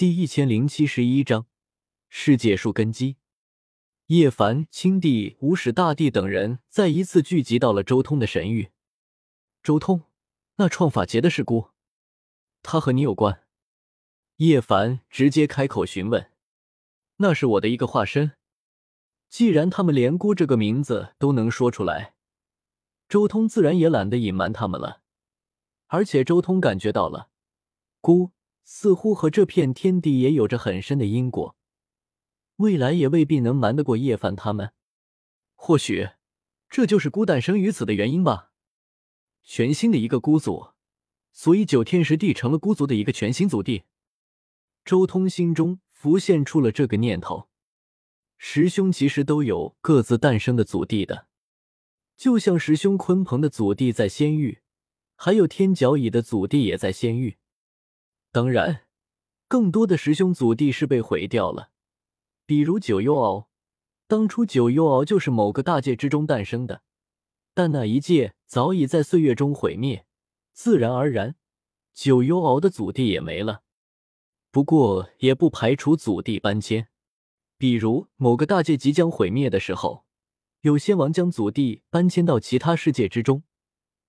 第一千零七十一章世界树根基。叶凡、青帝、无始大帝等人再一次聚集到了周通的神域。周通，那创法劫的事故，他和你有关？叶凡直接开口询问。那是我的一个化身。既然他们连姑这个名字都能说出来，周通自然也懒得隐瞒他们了。而且周通感觉到了，姑似乎和这片天地也有着很深的因果，未来也未必能瞒得过叶凡他们。或许，这就是孤诞生于此的原因吧。全新的一个孤族，所以九天十地成了孤族的一个全新祖地。周通心中浮现出了这个念头：十兄其实都有各自诞生的祖地的，就像十兄鲲鹏的祖地在仙域。还有天角蚁的祖地也在仙域，当然，更多的师兄祖地是被毁掉了。比如九幽敖，当初九幽敖就是某个大界之中诞生的，但那一界早已在岁月中毁灭，自然而然，九幽敖的祖地也没了。不过，也不排除祖地搬迁，比如某个大界即将毁灭的时候，有仙王将祖地搬迁到其他世界之中。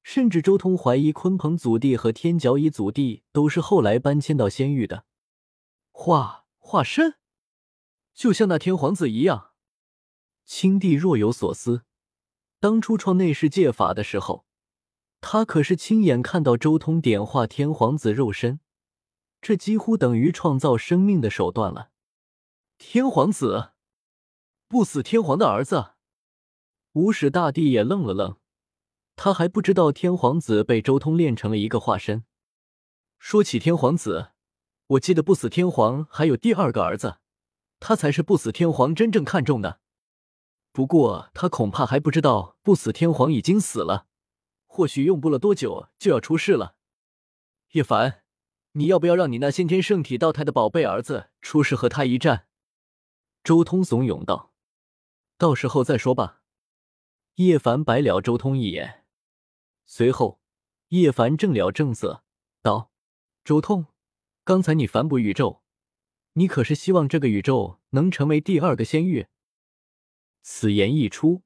甚至周通怀疑，鲲鹏祖地和天角蚁祖地都是后来搬迁到仙域的化化身，就像那天皇子一样。青帝若有所思，当初创内世界法的时候，他可是亲眼看到周通点化天皇子肉身，这几乎等于创造生命的手段了。天皇子，不死天皇的儿子，无始大帝也愣了愣。他还不知道天皇子被周通练成了一个化身。说起天皇子，我记得不死天皇还有第二个儿子，他才是不死天皇真正看重的。不过他恐怕还不知道不死天皇已经死了，或许用不了多久就要出世了。叶凡，你要不要让你那先天圣体道胎的宝贝儿子出世和他一战？周通怂恿道：“到时候再说吧。”叶凡白了周通一眼。随后，叶凡正了正色道：“周通，刚才你反哺宇宙，你可是希望这个宇宙能成为第二个仙域？”此言一出，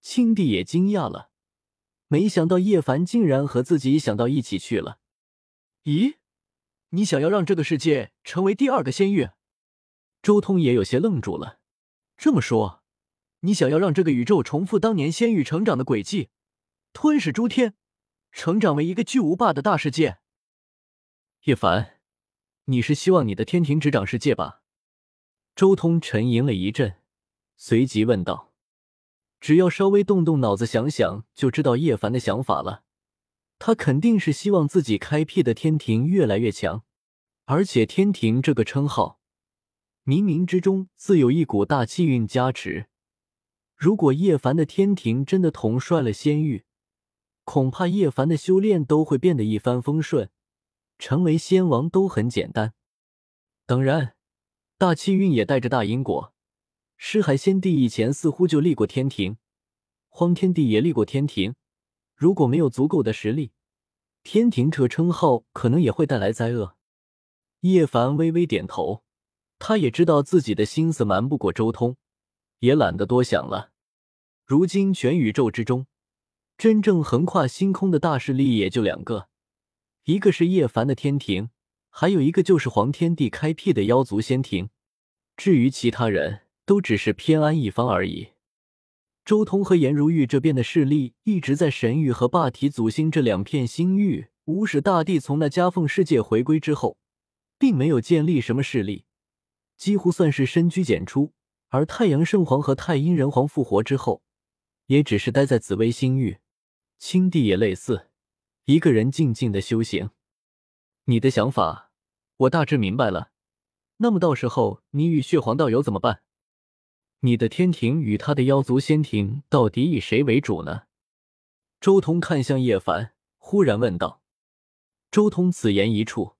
青帝也惊讶了，没想到叶凡竟然和自己想到一起去了。咦，你想要让这个世界成为第二个仙域？周通也有些愣住了。这么说，你想要让这个宇宙重复当年仙域成长的轨迹？吞噬诸天，成长为一个巨无霸的大世界。叶凡，你是希望你的天庭执掌世界吧？周通沉吟了一阵，随即问道：“只要稍微动动脑子想想，就知道叶凡的想法了。他肯定是希望自己开辟的天庭越来越强，而且天庭这个称号，冥冥之中自有一股大气运加持。如果叶凡的天庭真的统帅了仙域，恐怕叶凡的修炼都会变得一帆风顺，成为仙王都很简单。当然，大气运也带着大因果。尸海仙帝以前似乎就立过天庭，荒天帝也立过天庭。如果没有足够的实力，天庭这称号可能也会带来灾厄。叶凡微微点头，他也知道自己的心思瞒不过周通，也懒得多想了。如今全宇宙之中。真正横跨星空的大势力也就两个，一个是叶凡的天庭，还有一个就是黄天帝开辟的妖族仙庭。至于其他人，都只是偏安一方而已。周通和颜如玉这边的势力一直在神域和霸体祖星这两片星域。无始大帝从那夹缝世界回归之后，并没有建立什么势力，几乎算是深居简出。而太阳圣皇和太阴人皇复活之后，也只是待在紫薇星域。青帝也类似，一个人静静的修行。你的想法我大致明白了。那么到时候你与血皇道友怎么办？你的天庭与他的妖族仙庭到底以谁为主呢？周通看向叶凡，忽然问道。周通此言一出，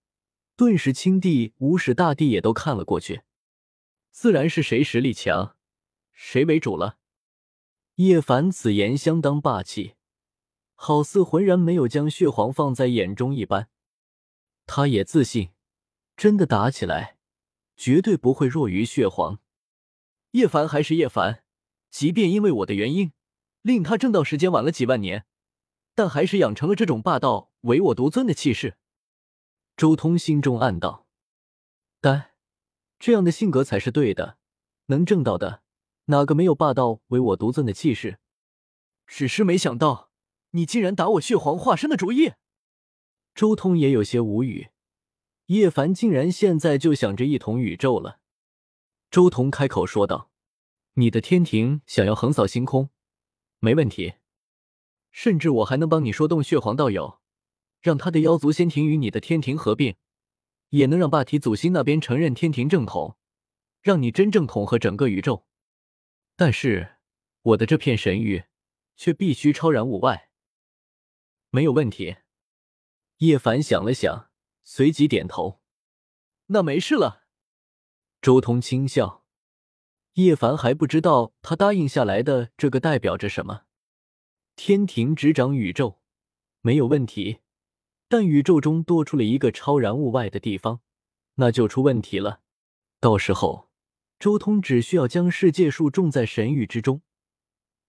顿时青帝、无始大帝也都看了过去。自然是谁实力强，谁为主了。叶凡此言相当霸气。好似浑然没有将血皇放在眼中一般，他也自信，真的打起来，绝对不会弱于血皇。叶凡还是叶凡，即便因为我的原因，令他挣到时间晚了几万年，但还是养成了这种霸道唯我独尊的气势。周通心中暗道：“但这样的性格才是对的，能挣到的，哪个没有霸道唯我独尊的气势？只是没想到，你竟然打我血皇化身的主意。”周通也有些无语，叶凡竟然现在就想着一统宇宙了。周彤开口说道：“你的天庭想要横扫星空，没问题。甚至我还能帮你说动血皇道友，让他的妖族仙庭与你的天庭合并，也能让霸体祖星那边承认天庭正统，让你真正统合整个宇宙。但是我的这片神域却必须超然物外。没有问题。”叶凡想了想，随即点头：“那没事了。”周通轻笑，叶凡还不知道他答应下来的这个代表着什么。天庭执掌宇宙，没有问题，但宇宙中多出了一个超然物外的地方，那就出问题了。到时候，周通只需要将世界树种在神域之中，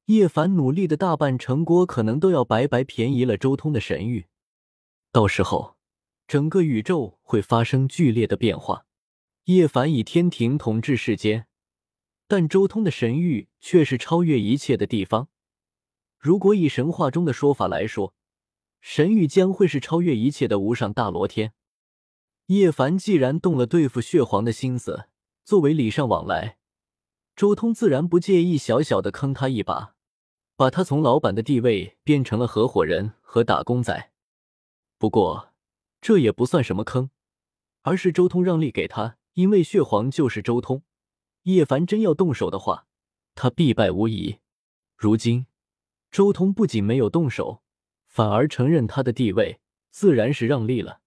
叶凡努力的大半成果可能都要白白便宜了周通的神域。到时候，整个宇宙会发生剧烈的变化。叶凡以天庭统治世间，但周通的神域却是超越一切的地方。如果以神话中的说法来说，神域将会是超越一切的无上大罗天。叶凡既然动了对付血皇的心思，作为礼尚往来，周通自然不介意小小的坑他一把，把他从老板的地位变成了合伙人和打工仔。不过这也不算什么坑，而是周通让利给他。因为血皇就是周通，叶凡真要动手的话，他必败无疑。如今周通不仅没有动手，反而承认他的地位，自然是让利了。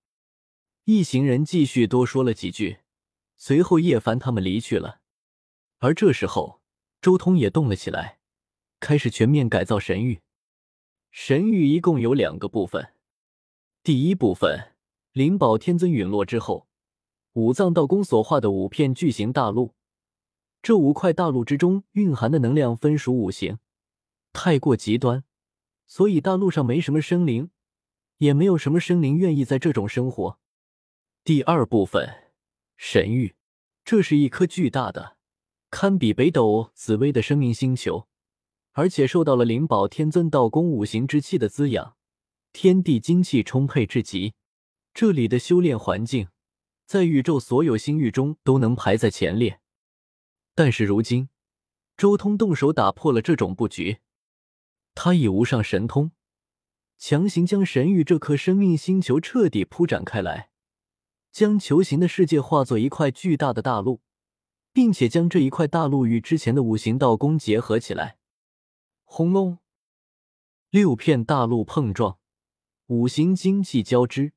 一行人继续多说了几句，随后叶凡他们离去了。而这时候，周通也动了起来，开始全面改造神域。神域一共有两个部分，第一部分灵宝天尊陨落之后。五藏道宫所化的五片巨型大陆，这五块大陆之中蕴含的能量分属五行，太过极端，所以大陆上没什么生灵，也没有什么生灵愿意在这种生活。第二部分神域，这是一颗巨大的、堪比北斗紫薇的生命星球，而且受到了灵宝天尊道宫五行之气的滋养，天地精气充沛至极。这里的修炼环境。在宇宙所有星域中都能排在前列，但是如今周通动手打破了这种布局，他以无上神通强行将神域这颗生命星球彻底铺展开来，将球形的世界化作一块巨大的大陆，并且将这一块大陆与之前的五行道宫结合起来。轰隆，六片大陆碰撞，五行精气交织，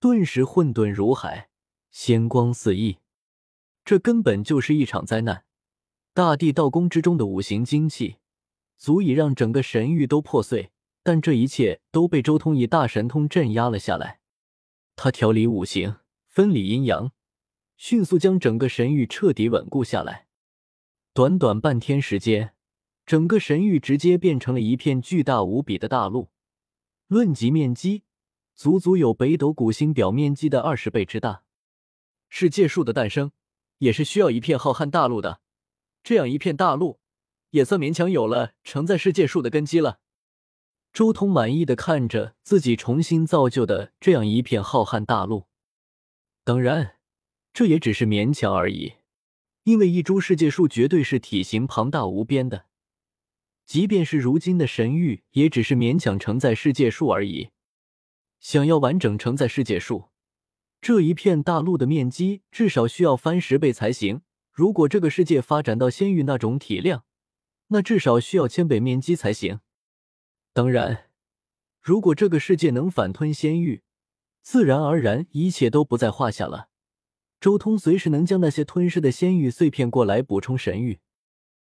顿时混沌如海。仙光四溢，这根本就是一场灾难。大地道宫之中的五行精气，足以让整个神域都破碎。但这一切都被周通以大神通镇压了下来。他调理五行，分理阴阳，迅速将整个神域彻底稳固下来。短短半天时间，整个神域直接变成了一片巨大无比的大陆。论及面积，足足有北斗古星表面积的二十倍之大。世界树的诞生，也是需要一片浩瀚大陆的。这样一片大陆，也算勉强有了承载世界树的根基了。周通满意的看着自己重新造就的这样一片浩瀚大陆。当然，这也只是勉强而已，因为一株世界树绝对是体型庞大无边的。即便是如今的神域，也只是勉强承载世界树而已。想要完整承载世界树。这一片大陆的面积至少需要翻十倍才行。如果这个世界发展到仙域那种体量，那至少需要千倍面积才行。当然，如果这个世界能反吞仙域，自然而然一切都不在话下了。周通随时能将那些吞噬的仙域碎片过来补充神域。